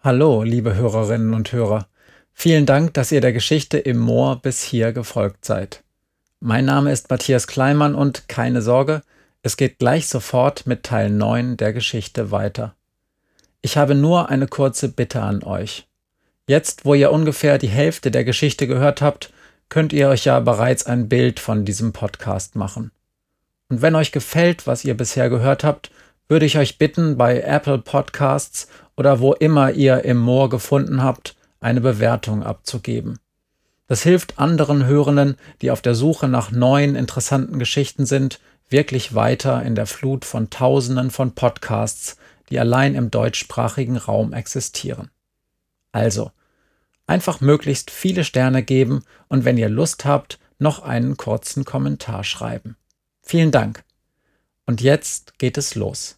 Hallo, liebe Hörerinnen und Hörer. Vielen Dank, dass ihr der Geschichte im Moor bis hier gefolgt seid. Mein Name ist Matthias Kleimann und keine Sorge, es geht gleich sofort mit Teil 9 der Geschichte weiter. Ich habe nur eine kurze Bitte an euch. Jetzt, wo ihr ungefähr die Hälfte der Geschichte gehört habt, könnt ihr euch ja bereits ein Bild von diesem Podcast machen. Und wenn euch gefällt, was ihr bisher gehört habt, würde ich euch bitten, bei Apple Podcasts oder wo immer ihr im Moor gefunden habt, eine Bewertung abzugeben. Das hilft anderen Hörenden, die auf der Suche nach neuen interessanten Geschichten sind, wirklich weiter in der Flut von Tausenden von Podcasts, die allein im deutschsprachigen Raum existieren. Also, einfach möglichst viele Sterne geben und wenn ihr Lust habt, noch einen kurzen Kommentar schreiben. Vielen Dank. Und jetzt geht es los.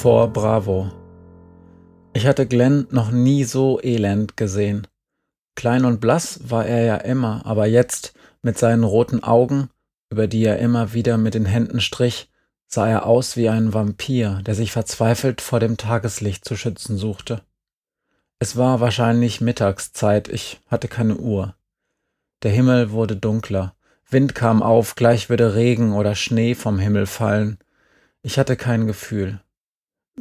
Vor Bravo. Ich hatte Glenn noch nie so elend gesehen. Klein und blass war er ja immer, aber jetzt mit seinen roten Augen, über die er immer wieder mit den Händen strich, sah er aus wie ein Vampir, der sich verzweifelt vor dem Tageslicht zu schützen suchte. Es war wahrscheinlich Mittagszeit, ich hatte keine Uhr. Der Himmel wurde dunkler, Wind kam auf, gleich würde Regen oder Schnee vom Himmel fallen. Ich hatte kein Gefühl.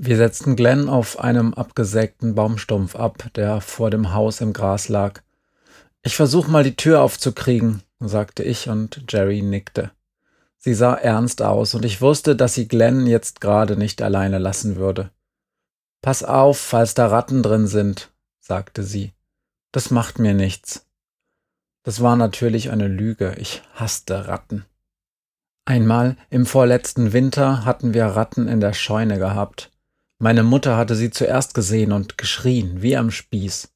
Wir setzten Glenn auf einem abgesägten Baumstumpf ab, der vor dem Haus im Gras lag. Ich versuch mal die Tür aufzukriegen, sagte ich und Jerry nickte. Sie sah ernst aus und ich wusste, dass sie Glenn jetzt gerade nicht alleine lassen würde. Pass auf, falls da Ratten drin sind, sagte sie. Das macht mir nichts. Das war natürlich eine Lüge. Ich hasste Ratten. Einmal im vorletzten Winter hatten wir Ratten in der Scheune gehabt. Meine Mutter hatte sie zuerst gesehen und geschrien, wie am Spieß.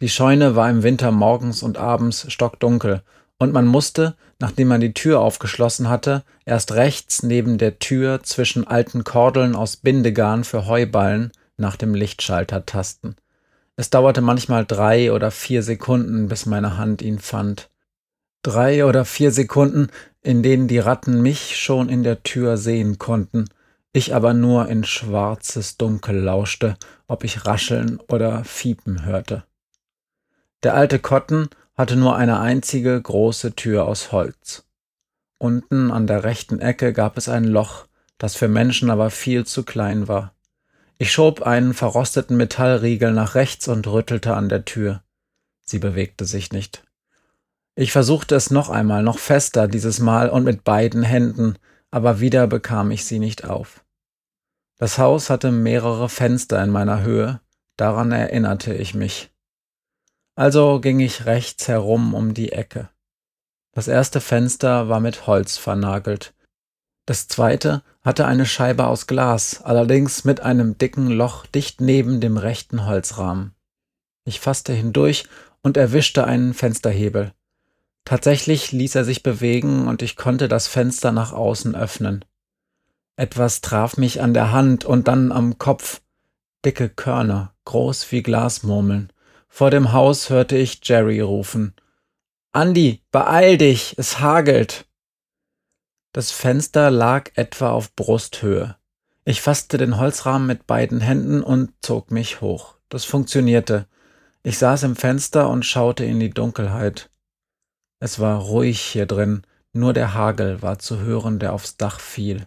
Die Scheune war im Winter morgens und abends stockdunkel, und man musste, nachdem man die Tür aufgeschlossen hatte, erst rechts neben der Tür zwischen alten Kordeln aus Bindegarn für Heuballen nach dem Lichtschalter tasten. Es dauerte manchmal drei oder vier Sekunden, bis meine Hand ihn fand. Drei oder vier Sekunden, in denen die Ratten mich schon in der Tür sehen konnten – ich aber nur in schwarzes Dunkel lauschte, ob ich Rascheln oder Fiepen hörte. Der alte Kotten hatte nur eine einzige große Tür aus Holz. Unten an der rechten Ecke gab es ein Loch, das für Menschen aber viel zu klein war. Ich schob einen verrosteten Metallriegel nach rechts und rüttelte an der Tür. Sie bewegte sich nicht. Ich versuchte es noch einmal, noch fester dieses Mal und mit beiden Händen, aber wieder bekam ich sie nicht auf. Das Haus hatte mehrere Fenster in meiner Höhe, daran erinnerte ich mich. Also ging ich rechts herum um die Ecke. Das erste Fenster war mit Holz vernagelt. Das zweite hatte eine Scheibe aus Glas, allerdings mit einem dicken Loch dicht neben dem rechten Holzrahmen. Ich fasste hindurch und erwischte einen Fensterhebel. Tatsächlich ließ er sich bewegen und ich konnte das Fenster nach außen öffnen. Etwas traf mich an der Hand und dann am Kopf. Dicke Körner, groß wie Glasmurmeln. Vor dem Haus hörte ich Jerry rufen. Andi, beeil dich, es hagelt. Das Fenster lag etwa auf Brusthöhe. Ich fasste den Holzrahmen mit beiden Händen und zog mich hoch. Das funktionierte. Ich saß im Fenster und schaute in die Dunkelheit. Es war ruhig hier drin, nur der Hagel war zu hören, der aufs Dach fiel.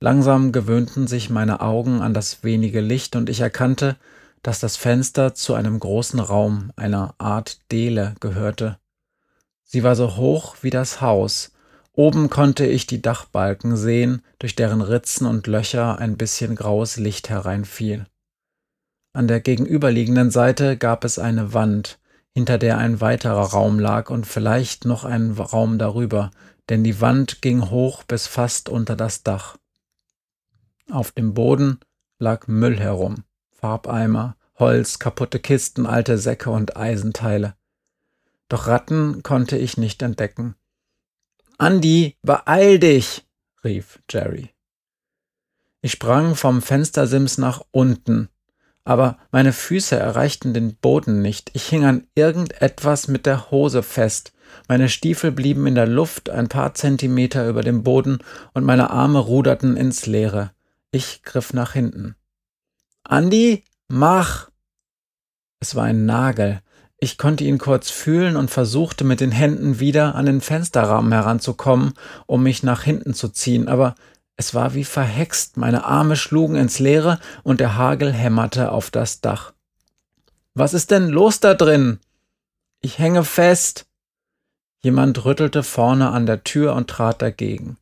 Langsam gewöhnten sich meine Augen an das wenige Licht und ich erkannte, dass das Fenster zu einem großen Raum, einer Art Dele, gehörte. Sie war so hoch wie das Haus, Oben konnte ich die Dachbalken sehen, durch deren Ritzen und Löcher ein bisschen graues Licht hereinfiel. An der gegenüberliegenden Seite gab es eine Wand, hinter der ein weiterer Raum lag und vielleicht noch ein Raum darüber, denn die Wand ging hoch bis fast unter das Dach. Auf dem Boden lag Müll herum, Farbeimer, Holz, kaputte Kisten, alte Säcke und Eisenteile. Doch Ratten konnte ich nicht entdecken. Andi, beeil dich, rief Jerry. Ich sprang vom Fenstersims nach unten, aber meine Füße erreichten den Boden nicht. Ich hing an irgendetwas mit der Hose fest. Meine Stiefel blieben in der Luft ein paar Zentimeter über dem Boden und meine Arme ruderten ins Leere. Ich griff nach hinten. Andi, mach! Es war ein Nagel. Ich konnte ihn kurz fühlen und versuchte mit den Händen wieder an den Fensterrahmen heranzukommen, um mich nach hinten zu ziehen, aber es war wie verhext, meine Arme schlugen ins Leere und der Hagel hämmerte auf das Dach. Was ist denn los da drin? Ich hänge fest. Jemand rüttelte vorne an der Tür und trat dagegen.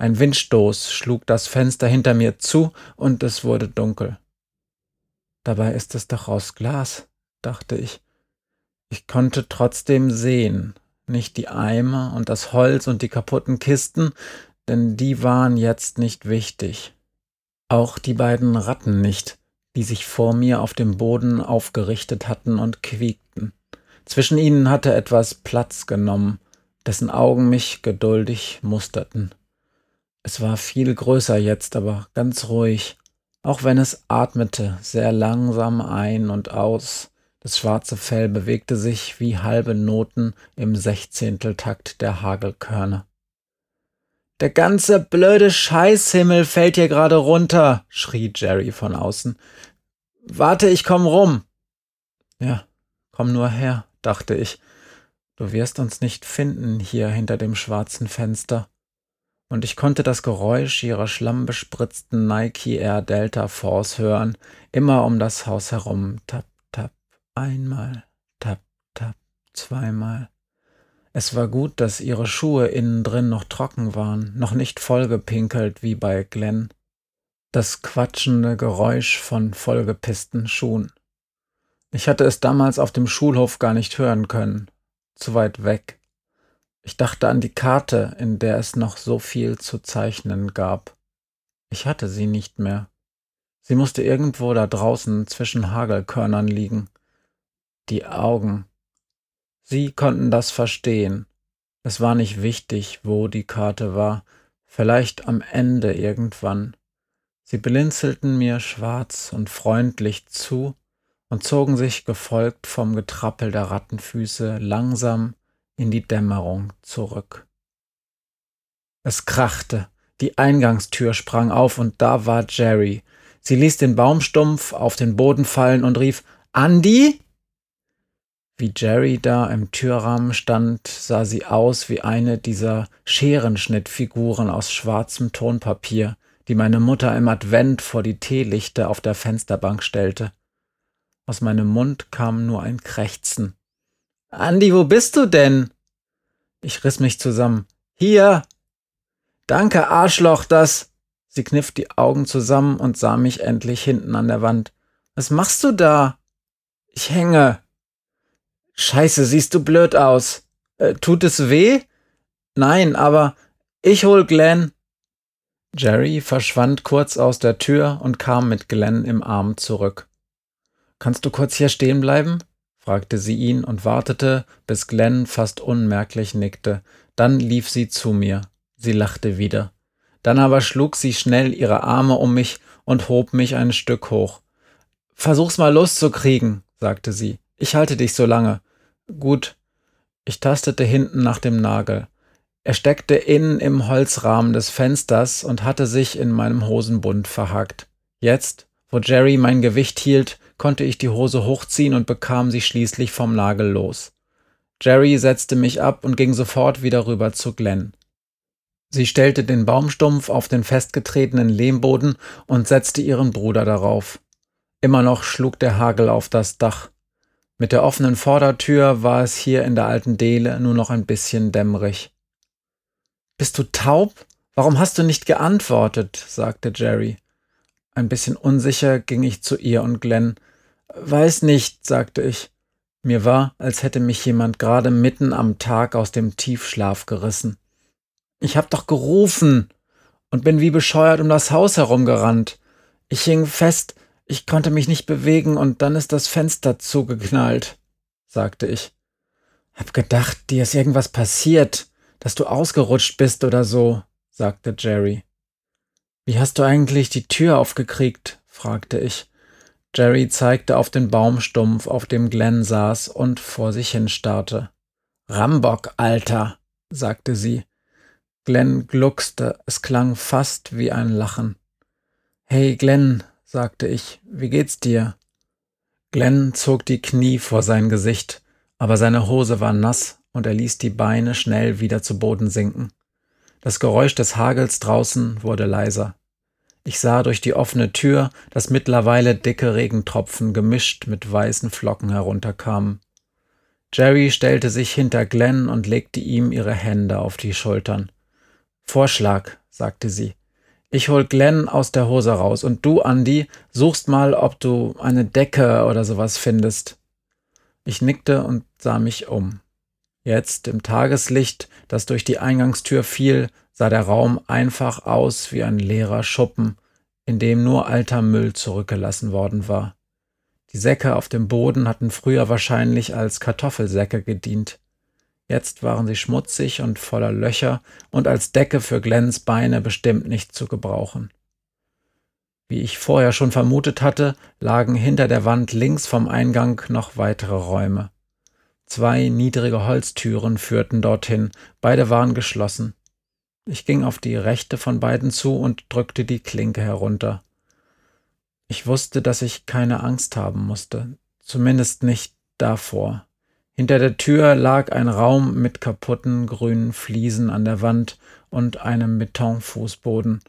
Ein Windstoß schlug das Fenster hinter mir zu und es wurde dunkel. Dabei ist es doch aus Glas, dachte ich. Ich konnte trotzdem sehen, nicht die Eimer und das Holz und die kaputten Kisten, denn die waren jetzt nicht wichtig. Auch die beiden Ratten nicht, die sich vor mir auf dem Boden aufgerichtet hatten und quiekten. Zwischen ihnen hatte etwas Platz genommen, dessen Augen mich geduldig musterten. Es war viel größer jetzt, aber ganz ruhig, auch wenn es atmete, sehr langsam ein und aus. Das schwarze Fell bewegte sich wie halbe Noten im Sechzehnteltakt der Hagelkörner. Der ganze blöde Scheißhimmel fällt hier gerade runter, schrie Jerry von außen. Warte, ich komm rum. Ja, komm nur her, dachte ich. Du wirst uns nicht finden hier hinter dem schwarzen Fenster. Und ich konnte das Geräusch ihrer schlammbespritzten Nike Air Delta Force hören, immer um das Haus herum. Tap, tap, einmal, tap, tap, zweimal. Es war gut, dass ihre Schuhe innen drin noch trocken waren, noch nicht vollgepinkelt wie bei Glenn. Das quatschende Geräusch von vollgepissten Schuhen. Ich hatte es damals auf dem Schulhof gar nicht hören können. Zu weit weg. Ich dachte an die Karte, in der es noch so viel zu zeichnen gab. Ich hatte sie nicht mehr. Sie musste irgendwo da draußen zwischen Hagelkörnern liegen. Die Augen, Sie konnten das verstehen. Es war nicht wichtig, wo die Karte war, vielleicht am Ende irgendwann. Sie blinzelten mir schwarz und freundlich zu und zogen sich gefolgt vom Getrappel der Rattenfüße langsam in die Dämmerung zurück. Es krachte, die Eingangstür sprang auf und da war Jerry. Sie ließ den Baumstumpf auf den Boden fallen und rief Andi? Wie Jerry da im Türrahmen stand, sah sie aus wie eine dieser Scherenschnittfiguren aus schwarzem Tonpapier, die meine Mutter im Advent vor die Teelichter auf der Fensterbank stellte. Aus meinem Mund kam nur ein Krächzen. Andi, wo bist du denn? Ich riss mich zusammen. Hier. Danke, Arschloch, das. Sie kniff die Augen zusammen und sah mich endlich hinten an der Wand. Was machst du da? Ich hänge. Scheiße, siehst du blöd aus. Äh, tut es weh? Nein, aber ich hol Glenn. Jerry verschwand kurz aus der Tür und kam mit Glenn im Arm zurück. Kannst du kurz hier stehen bleiben? Fragte sie ihn und wartete, bis Glenn fast unmerklich nickte. Dann lief sie zu mir. Sie lachte wieder. Dann aber schlug sie schnell ihre Arme um mich und hob mich ein Stück hoch. Versuch's mal loszukriegen, sagte sie. Ich halte dich so lange. Gut. Ich tastete hinten nach dem Nagel. Er steckte innen im Holzrahmen des Fensters und hatte sich in meinem Hosenbund verhakt. Jetzt, wo Jerry mein Gewicht hielt, konnte ich die Hose hochziehen und bekam sie schließlich vom Nagel los. Jerry setzte mich ab und ging sofort wieder rüber zu Glenn. Sie stellte den Baumstumpf auf den festgetretenen Lehmboden und setzte ihren Bruder darauf. Immer noch schlug der Hagel auf das Dach. Mit der offenen Vordertür war es hier in der alten Dele nur noch ein bisschen dämmerig. Bist du taub? Warum hast du nicht geantwortet? sagte Jerry. Ein bisschen unsicher ging ich zu ihr und Glenn. Weiß nicht, sagte ich. Mir war, als hätte mich jemand gerade mitten am Tag aus dem Tiefschlaf gerissen. Ich hab doch gerufen und bin wie bescheuert um das Haus herumgerannt. Ich hing fest, ich konnte mich nicht bewegen und dann ist das Fenster zugeknallt, sagte ich. Hab gedacht, dir ist irgendwas passiert, dass du ausgerutscht bist oder so, sagte Jerry. Wie hast du eigentlich die Tür aufgekriegt? fragte ich. Jerry zeigte auf den Baumstumpf, auf dem Glenn saß und vor sich hin starrte. Rambock, Alter, sagte sie. Glenn gluckste, es klang fast wie ein Lachen. Hey, Glenn, sagte ich, wie geht's dir? Glenn zog die Knie vor sein Gesicht, aber seine Hose war nass und er ließ die Beine schnell wieder zu Boden sinken. Das Geräusch des Hagels draußen wurde leiser. Ich sah durch die offene Tür, dass mittlerweile dicke Regentropfen gemischt mit weißen Flocken herunterkamen. Jerry stellte sich hinter Glenn und legte ihm ihre Hände auf die Schultern. Vorschlag, sagte sie. Ich hol Glenn aus der Hose raus und du, Andy, suchst mal, ob du eine Decke oder sowas findest. Ich nickte und sah mich um. Jetzt im Tageslicht, das durch die Eingangstür fiel, sah der Raum einfach aus wie ein leerer Schuppen, in dem nur alter Müll zurückgelassen worden war. Die Säcke auf dem Boden hatten früher wahrscheinlich als Kartoffelsäcke gedient. Jetzt waren sie schmutzig und voller Löcher und als Decke für Glens Beine bestimmt nicht zu gebrauchen. Wie ich vorher schon vermutet hatte, lagen hinter der Wand links vom Eingang noch weitere Räume. Zwei niedrige Holztüren führten dorthin, beide waren geschlossen. Ich ging auf die rechte von beiden zu und drückte die Klinke herunter. Ich wusste, dass ich keine Angst haben musste, zumindest nicht davor. Hinter der Tür lag ein Raum mit kaputten grünen Fliesen an der Wand und einem Betonfußboden.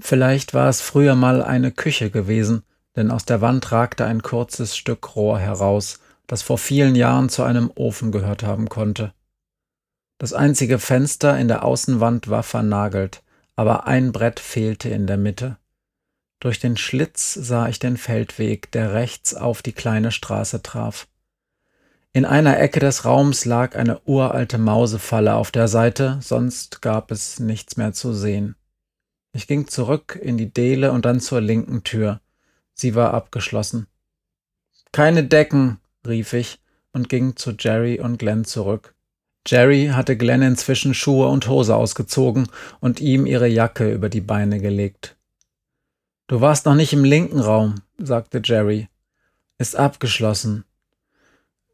Vielleicht war es früher mal eine Küche gewesen, denn aus der Wand ragte ein kurzes Stück Rohr heraus, das vor vielen Jahren zu einem Ofen gehört haben konnte. Das einzige Fenster in der Außenwand war vernagelt, aber ein Brett fehlte in der Mitte. Durch den Schlitz sah ich den Feldweg, der rechts auf die kleine Straße traf. In einer Ecke des Raums lag eine uralte Mausefalle auf der Seite, sonst gab es nichts mehr zu sehen. Ich ging zurück in die Dele und dann zur linken Tür. Sie war abgeschlossen. Keine Decken, rief ich und ging zu Jerry und Glenn zurück. Jerry hatte Glenn inzwischen Schuhe und Hose ausgezogen und ihm ihre Jacke über die Beine gelegt. Du warst noch nicht im linken Raum, sagte Jerry. Ist abgeschlossen.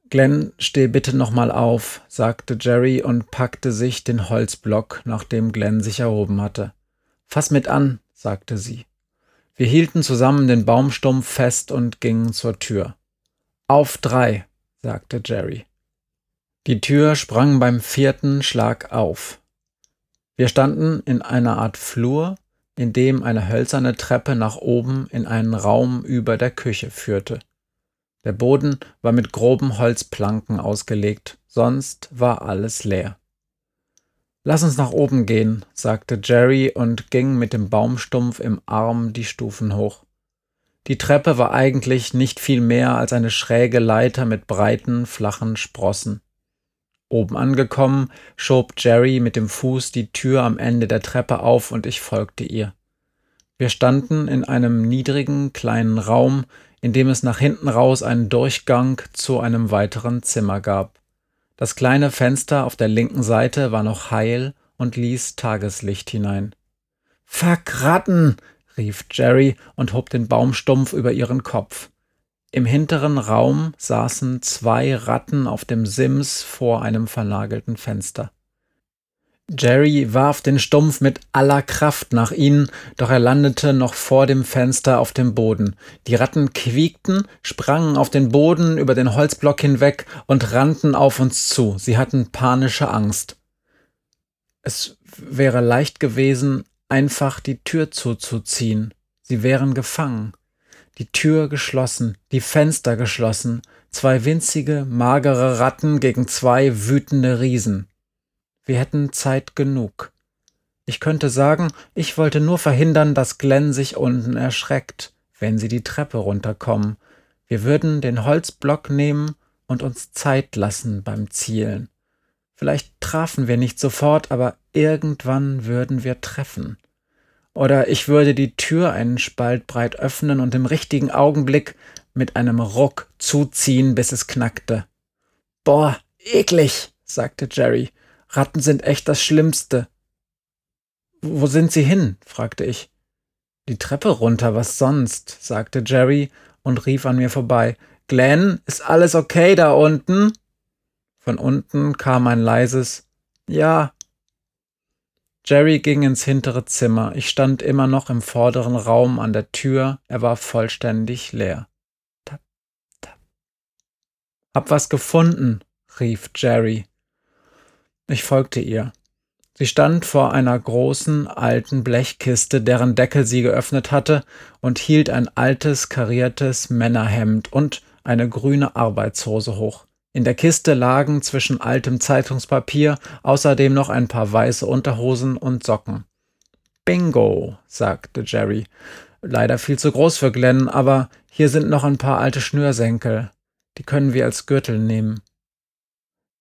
Glenn, steh bitte nochmal auf, sagte Jerry und packte sich den Holzblock, nachdem Glenn sich erhoben hatte. Fass mit an, sagte sie. Wir hielten zusammen den Baumstumpf fest und gingen zur Tür. Auf drei, sagte Jerry. Die Tür sprang beim vierten Schlag auf. Wir standen in einer Art Flur, in dem eine hölzerne Treppe nach oben in einen Raum über der Küche führte. Der Boden war mit groben Holzplanken ausgelegt, sonst war alles leer. Lass uns nach oben gehen, sagte Jerry und ging mit dem Baumstumpf im Arm die Stufen hoch. Die Treppe war eigentlich nicht viel mehr als eine schräge Leiter mit breiten, flachen Sprossen. Oben angekommen, schob Jerry mit dem Fuß die Tür am Ende der Treppe auf und ich folgte ihr. Wir standen in einem niedrigen, kleinen Raum, in dem es nach hinten raus einen Durchgang zu einem weiteren Zimmer gab. Das kleine Fenster auf der linken Seite war noch heil und ließ Tageslicht hinein. Fuck, Ratten! rief Jerry und hob den Baumstumpf über ihren Kopf. Im hinteren Raum saßen zwei Ratten auf dem Sims vor einem vernagelten Fenster. Jerry warf den Stumpf mit aller Kraft nach ihnen, doch er landete noch vor dem Fenster auf dem Boden. Die Ratten quiekten, sprangen auf den Boden über den Holzblock hinweg und rannten auf uns zu. Sie hatten panische Angst. Es wäre leicht gewesen, einfach die Tür zuzuziehen. Sie wären gefangen die Tür geschlossen, die Fenster geschlossen, zwei winzige, magere Ratten gegen zwei wütende Riesen. Wir hätten Zeit genug. Ich könnte sagen, ich wollte nur verhindern, dass Glenn sich unten erschreckt, wenn sie die Treppe runterkommen. Wir würden den Holzblock nehmen und uns Zeit lassen beim Zielen. Vielleicht trafen wir nicht sofort, aber irgendwann würden wir treffen. Oder ich würde die Tür einen Spalt breit öffnen und im richtigen Augenblick mit einem Ruck zuziehen, bis es knackte. Boah, eklig, sagte Jerry. Ratten sind echt das Schlimmste. Wo sind Sie hin? fragte ich. Die Treppe runter, was sonst? sagte Jerry und rief an mir vorbei. Glenn, ist alles okay da unten? Von unten kam ein leises Ja. Jerry ging ins hintere Zimmer. Ich stand immer noch im vorderen Raum an der Tür. Er war vollständig leer. Tap, tap. Hab was gefunden, rief Jerry. Ich folgte ihr. Sie stand vor einer großen, alten Blechkiste, deren Deckel sie geöffnet hatte, und hielt ein altes, kariertes Männerhemd und eine grüne Arbeitshose hoch. In der Kiste lagen zwischen altem Zeitungspapier außerdem noch ein paar weiße Unterhosen und Socken. Bingo, sagte Jerry. Leider viel zu groß für Glenn, aber hier sind noch ein paar alte Schnürsenkel. Die können wir als Gürtel nehmen.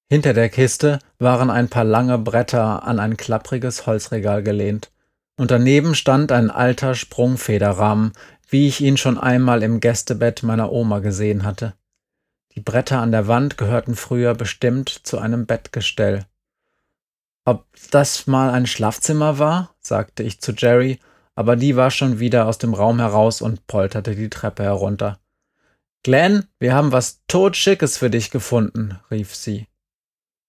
Hinter der Kiste waren ein paar lange Bretter an ein klappriges Holzregal gelehnt, und daneben stand ein alter Sprungfederrahmen, wie ich ihn schon einmal im Gästebett meiner Oma gesehen hatte. Die Bretter an der Wand gehörten früher bestimmt zu einem Bettgestell. Ob das mal ein Schlafzimmer war? sagte ich zu Jerry, aber die war schon wieder aus dem Raum heraus und polterte die Treppe herunter. Glenn, wir haben was totschickes für dich gefunden, rief sie.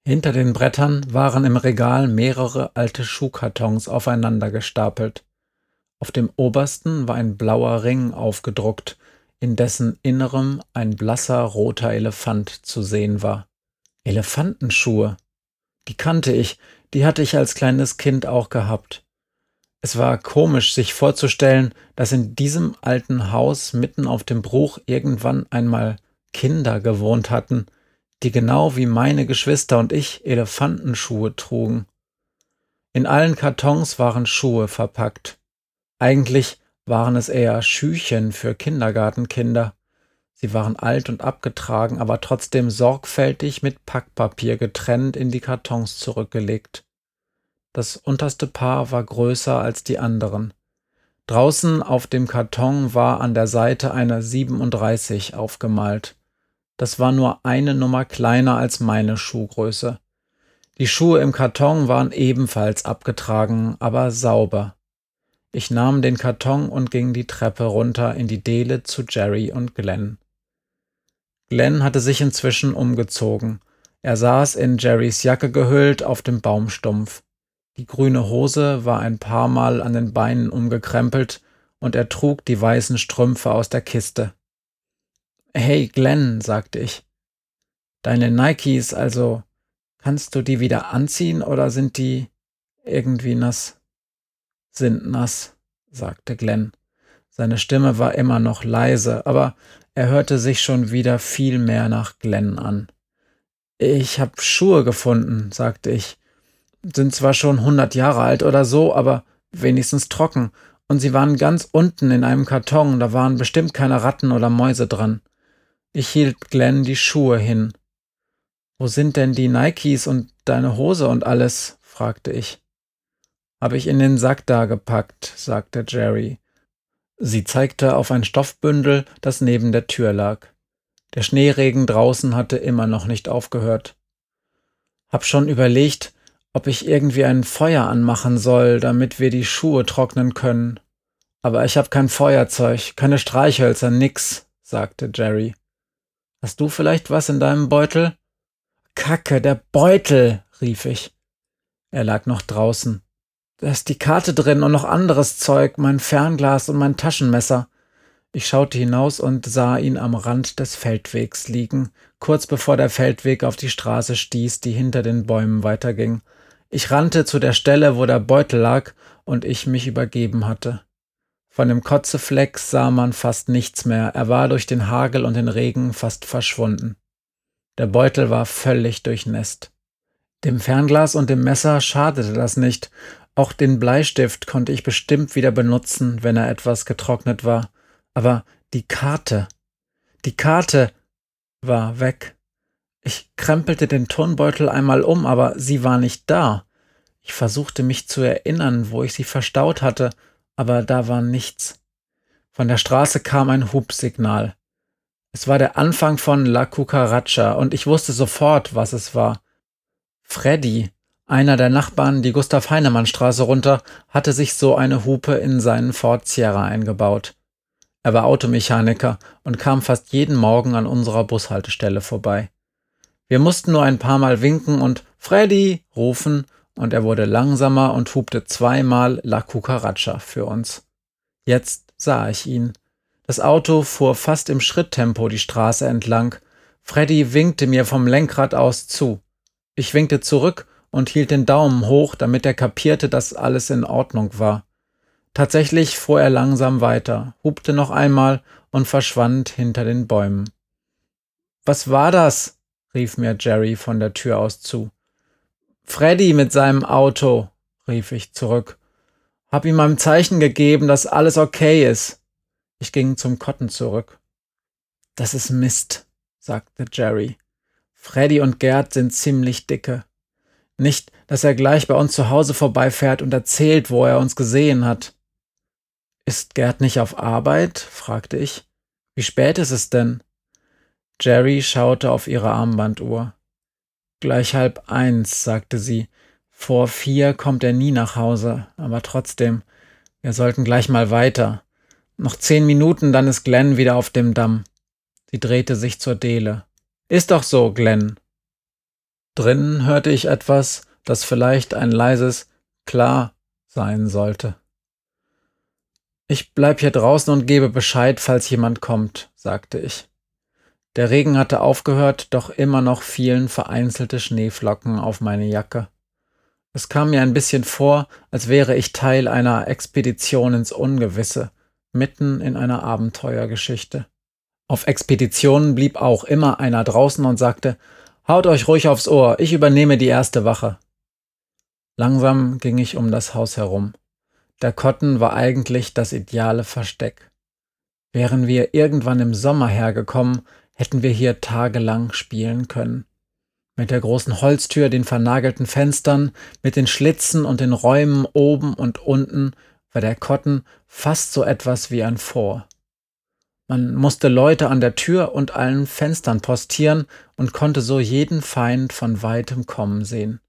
Hinter den Brettern waren im Regal mehrere alte Schuhkartons aufeinander gestapelt. Auf dem obersten war ein blauer Ring aufgedruckt, in dessen Innerem ein blasser roter Elefant zu sehen war. Elefantenschuhe. Die kannte ich, die hatte ich als kleines Kind auch gehabt. Es war komisch, sich vorzustellen, dass in diesem alten Haus mitten auf dem Bruch irgendwann einmal Kinder gewohnt hatten, die genau wie meine Geschwister und ich Elefantenschuhe trugen. In allen Kartons waren Schuhe verpackt. Eigentlich waren es eher Schüchen für Kindergartenkinder. Sie waren alt und abgetragen, aber trotzdem sorgfältig mit Packpapier getrennt in die Kartons zurückgelegt. Das unterste Paar war größer als die anderen. Draußen auf dem Karton war an der Seite eine 37 aufgemalt. Das war nur eine Nummer kleiner als meine Schuhgröße. Die Schuhe im Karton waren ebenfalls abgetragen, aber sauber. Ich nahm den Karton und ging die Treppe runter in die Dele zu Jerry und Glenn. Glenn hatte sich inzwischen umgezogen. Er saß in Jerrys Jacke gehüllt auf dem Baumstumpf. Die grüne Hose war ein paar Mal an den Beinen umgekrempelt und er trug die weißen Strümpfe aus der Kiste. Hey Glenn, sagte ich. Deine Nikes, also, kannst du die wieder anziehen oder sind die irgendwie nass? Sind nass, sagte Glenn. Seine Stimme war immer noch leise, aber er hörte sich schon wieder viel mehr nach Glenn an. Ich hab Schuhe gefunden, sagte ich. Sind zwar schon hundert Jahre alt oder so, aber wenigstens trocken, und sie waren ganz unten in einem Karton, da waren bestimmt keine Ratten oder Mäuse dran. Ich hielt Glenn die Schuhe hin. Wo sind denn die Nikes und deine Hose und alles? fragte ich. Hab ich in den Sack da gepackt, sagte Jerry. Sie zeigte auf ein Stoffbündel, das neben der Tür lag. Der Schneeregen draußen hatte immer noch nicht aufgehört. Hab schon überlegt, ob ich irgendwie ein Feuer anmachen soll, damit wir die Schuhe trocknen können. Aber ich hab kein Feuerzeug, keine Streichhölzer, nix, sagte Jerry. Hast du vielleicht was in deinem Beutel? Kacke, der Beutel, rief ich. Er lag noch draußen. Da ist die Karte drin und noch anderes Zeug, mein Fernglas und mein Taschenmesser. Ich schaute hinaus und sah ihn am Rand des Feldwegs liegen, kurz bevor der Feldweg auf die Straße stieß, die hinter den Bäumen weiterging. Ich rannte zu der Stelle, wo der Beutel lag und ich mich übergeben hatte. Von dem Kotzefleck sah man fast nichts mehr, er war durch den Hagel und den Regen fast verschwunden. Der Beutel war völlig durchnässt. Dem Fernglas und dem Messer schadete das nicht, Auch den Bleistift konnte ich bestimmt wieder benutzen, wenn er etwas getrocknet war. Aber die Karte, die Karte war weg. Ich krempelte den Turnbeutel einmal um, aber sie war nicht da. Ich versuchte mich zu erinnern, wo ich sie verstaut hatte, aber da war nichts. Von der Straße kam ein Hubsignal. Es war der Anfang von La Cucaracha und ich wusste sofort, was es war. Freddy, einer der Nachbarn die Gustav Heinemann Straße runter, hatte sich so eine Hupe in seinen Ford Sierra eingebaut. Er war Automechaniker und kam fast jeden Morgen an unserer Bushaltestelle vorbei. Wir mussten nur ein paar Mal winken und Freddy rufen, und er wurde langsamer und hupte zweimal La Cucaracha für uns. Jetzt sah ich ihn. Das Auto fuhr fast im Schritttempo die Straße entlang. Freddy winkte mir vom Lenkrad aus zu. Ich winkte zurück und hielt den Daumen hoch, damit er kapierte, dass alles in Ordnung war. Tatsächlich fuhr er langsam weiter, hupte noch einmal und verschwand hinter den Bäumen. Was war das? rief mir Jerry von der Tür aus zu. Freddy mit seinem Auto, rief ich zurück. Hab ihm ein Zeichen gegeben, dass alles okay ist. Ich ging zum Kotten zurück. Das ist Mist, sagte Jerry. Freddy und Gerd sind ziemlich dicke. Nicht, dass er gleich bei uns zu Hause vorbeifährt und erzählt, wo er uns gesehen hat. Ist Gerd nicht auf Arbeit? fragte ich. Wie spät ist es denn? Jerry schaute auf ihre Armbanduhr. Gleich halb eins, sagte sie. Vor vier kommt er nie nach Hause, aber trotzdem, wir sollten gleich mal weiter. Noch zehn Minuten, dann ist Glenn wieder auf dem Damm. Sie drehte sich zur Dele. Ist doch so, Glenn. Drinnen hörte ich etwas, das vielleicht ein leises Klar sein sollte. Ich bleib hier draußen und gebe Bescheid, falls jemand kommt, sagte ich. Der Regen hatte aufgehört, doch immer noch fielen vereinzelte Schneeflocken auf meine Jacke. Es kam mir ein bisschen vor, als wäre ich Teil einer Expedition ins Ungewisse, mitten in einer Abenteuergeschichte. Auf Expeditionen blieb auch immer einer draußen und sagte, Haut euch ruhig aufs Ohr, ich übernehme die erste Wache. Langsam ging ich um das Haus herum. Der Kotten war eigentlich das ideale Versteck. Wären wir irgendwann im Sommer hergekommen, hätten wir hier tagelang spielen können. Mit der großen Holztür, den vernagelten Fenstern, mit den Schlitzen und den Räumen oben und unten war der Kotten fast so etwas wie ein Vor. Man musste Leute an der Tür und allen Fenstern postieren und konnte so jeden Feind von weitem kommen sehen.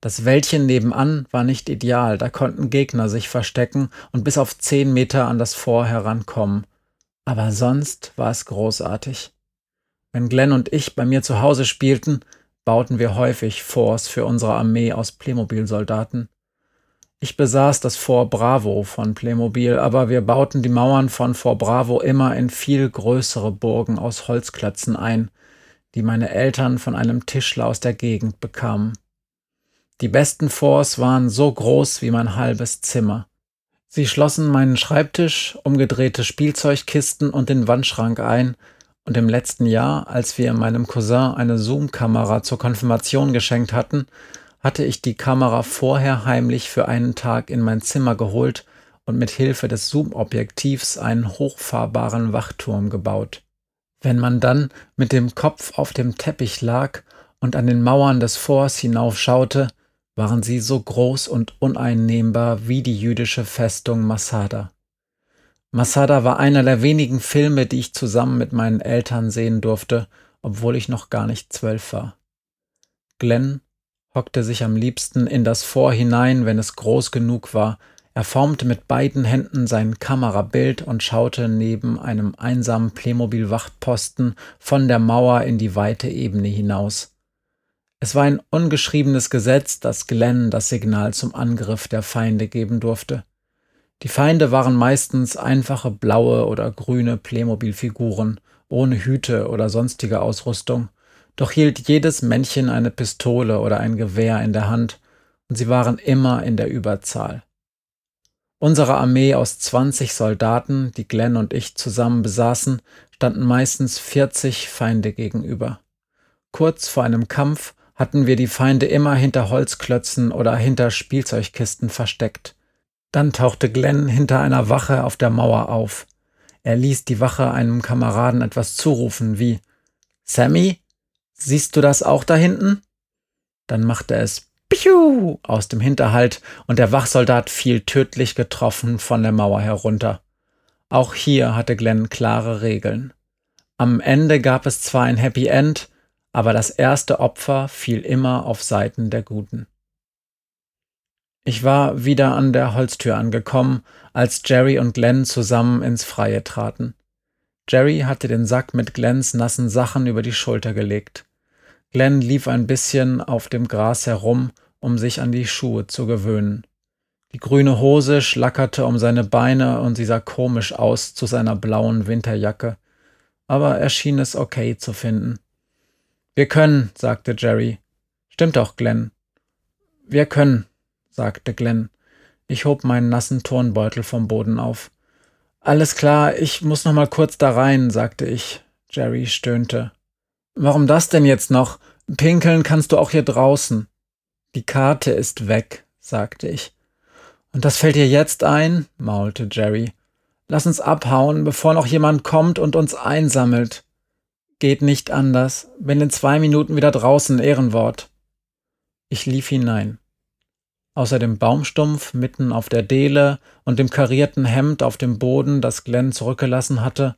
Das Wäldchen nebenan war nicht ideal, da konnten Gegner sich verstecken und bis auf zehn Meter an das Fort herankommen. Aber sonst war es großartig. Wenn Glenn und ich bei mir zu Hause spielten, bauten wir häufig Forts für unsere Armee aus Playmobil-Soldaten. Ich besaß das Fort Bravo von Playmobil, aber wir bauten die Mauern von Fort Bravo immer in viel größere Burgen aus Holzklötzen ein, die meine Eltern von einem Tischler aus der Gegend bekamen. Die besten Forts waren so groß wie mein halbes Zimmer. Sie schlossen meinen Schreibtisch, umgedrehte Spielzeugkisten und den Wandschrank ein, und im letzten Jahr, als wir meinem Cousin eine Zoom-Kamera zur Konfirmation geschenkt hatten, hatte ich die Kamera vorher heimlich für einen Tag in mein Zimmer geholt und mit Hilfe des Zoom-Objektivs einen hochfahrbaren Wachturm gebaut. Wenn man dann mit dem Kopf auf dem Teppich lag und an den Mauern des Forts hinaufschaute, waren sie so groß und uneinnehmbar wie die jüdische Festung Masada. Masada war einer der wenigen Filme, die ich zusammen mit meinen Eltern sehen durfte, obwohl ich noch gar nicht zwölf war. Glenn hockte sich am liebsten in das Fort hinein, wenn es groß genug war. Er formte mit beiden Händen sein Kamerabild und schaute neben einem einsamen Playmobil-Wachtposten von der Mauer in die weite Ebene hinaus. Es war ein ungeschriebenes Gesetz, dass Glenn das Signal zum Angriff der Feinde geben durfte. Die Feinde waren meistens einfache blaue oder grüne Playmobil-Figuren, ohne Hüte oder sonstige Ausrüstung, doch hielt jedes Männchen eine Pistole oder ein Gewehr in der Hand, und sie waren immer in der Überzahl. Unsere Armee aus 20 Soldaten, die Glenn und ich zusammen besaßen, standen meistens 40 Feinde gegenüber. Kurz vor einem Kampf hatten wir die Feinde immer hinter Holzklötzen oder hinter Spielzeugkisten versteckt. Dann tauchte Glenn hinter einer Wache auf der Mauer auf. Er ließ die Wache einem Kameraden etwas zurufen wie Sammy, siehst du das auch da hinten? Dann machte es Piu aus dem Hinterhalt und der Wachsoldat fiel tödlich getroffen von der Mauer herunter. Auch hier hatte Glenn klare Regeln. Am Ende gab es zwar ein Happy End, aber das erste Opfer fiel immer auf Seiten der Guten. Ich war wieder an der Holztür angekommen, als Jerry und Glenn zusammen ins Freie traten. Jerry hatte den Sack mit Glenns nassen Sachen über die Schulter gelegt. Glenn lief ein bisschen auf dem Gras herum, um sich an die Schuhe zu gewöhnen. Die grüne Hose schlackerte um seine Beine und sie sah komisch aus zu seiner blauen Winterjacke, aber er schien es okay zu finden. Wir können, sagte Jerry. Stimmt doch, Glenn. Wir können, sagte Glenn. Ich hob meinen nassen Turnbeutel vom Boden auf. Alles klar, ich muss noch mal kurz da rein, sagte ich. Jerry stöhnte. Warum das denn jetzt noch? Pinkeln kannst du auch hier draußen. Die Karte ist weg, sagte ich. Und das fällt dir jetzt ein? maulte Jerry. Lass uns abhauen, bevor noch jemand kommt und uns einsammelt. Geht nicht anders. Bin in zwei Minuten wieder draußen, Ehrenwort. Ich lief hinein. Außer dem Baumstumpf mitten auf der Dele und dem karierten Hemd auf dem Boden, das Glenn zurückgelassen hatte,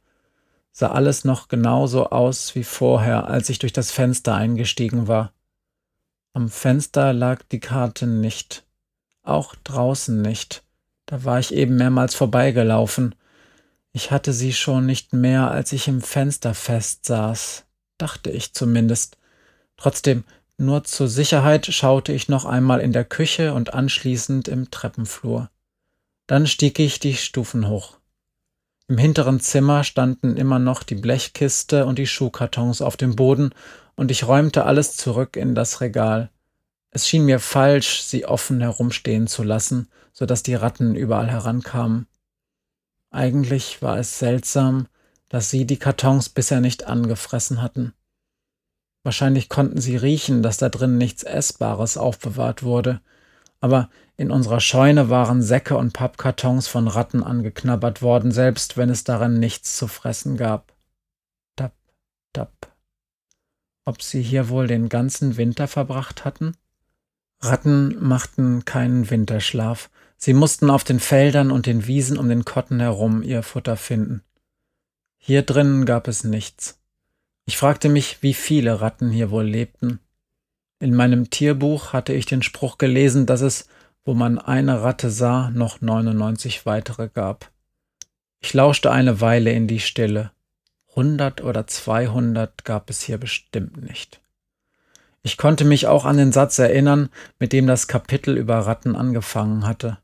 sah alles noch genauso aus wie vorher, als ich durch das Fenster eingestiegen war. Am Fenster lag die Karte nicht. Auch draußen nicht. Da war ich eben mehrmals vorbeigelaufen. Ich hatte sie schon nicht mehr, als ich im Fenster festsaß, dachte ich zumindest. Trotzdem, nur zur Sicherheit schaute ich noch einmal in der Küche und anschließend im Treppenflur. Dann stieg ich die Stufen hoch. Im hinteren Zimmer standen immer noch die Blechkiste und die Schuhkartons auf dem Boden, und ich räumte alles zurück in das Regal. Es schien mir falsch, sie offen herumstehen zu lassen, so dass die Ratten überall herankamen. Eigentlich war es seltsam, dass sie die Kartons bisher nicht angefressen hatten. Wahrscheinlich konnten sie riechen, dass da drin nichts Essbares aufbewahrt wurde, aber in unserer Scheune waren Säcke und Pappkartons von Ratten angeknabbert worden, selbst wenn es darin nichts zu fressen gab. Tap, tap. Ob sie hier wohl den ganzen Winter verbracht hatten? Ratten machten keinen Winterschlaf. Sie mussten auf den Feldern und den Wiesen um den Kotten herum ihr Futter finden. Hier drinnen gab es nichts. Ich fragte mich, wie viele Ratten hier wohl lebten. In meinem Tierbuch hatte ich den Spruch gelesen, dass es, wo man eine Ratte sah, noch 99 weitere gab. Ich lauschte eine Weile in die Stille. Hundert oder zweihundert gab es hier bestimmt nicht. Ich konnte mich auch an den Satz erinnern, mit dem das Kapitel über Ratten angefangen hatte.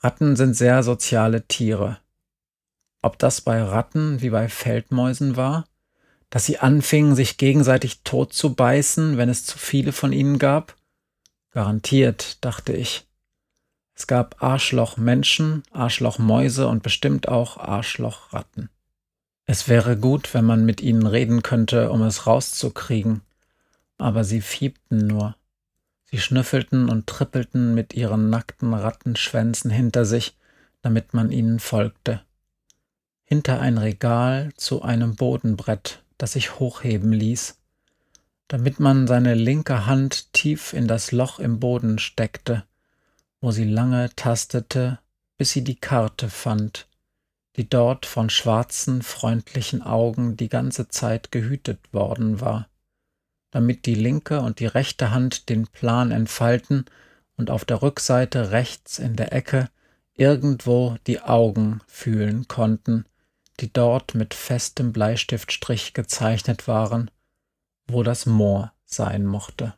Ratten sind sehr soziale Tiere. Ob das bei Ratten wie bei Feldmäusen war? Dass sie anfingen, sich gegenseitig tot zu beißen, wenn es zu viele von ihnen gab? Garantiert, dachte ich. Es gab Arschlochmenschen, Arschlochmäuse und bestimmt auch Arschlochratten. Es wäre gut, wenn man mit ihnen reden könnte, um es rauszukriegen aber sie fiebten nur. Sie schnüffelten und trippelten mit ihren nackten Rattenschwänzen hinter sich, damit man ihnen folgte. Hinter ein Regal zu einem Bodenbrett, das sich hochheben ließ, damit man seine linke Hand tief in das Loch im Boden steckte, wo sie lange tastete, bis sie die Karte fand, die dort von schwarzen, freundlichen Augen die ganze Zeit gehütet worden war damit die linke und die rechte Hand den Plan entfalten und auf der Rückseite rechts in der Ecke irgendwo die Augen fühlen konnten, die dort mit festem Bleistiftstrich gezeichnet waren, wo das Moor sein mochte.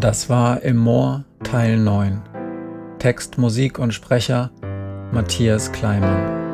Das war Im Moor Teil 9. Text, Musik und Sprecher Matthias Kleimann.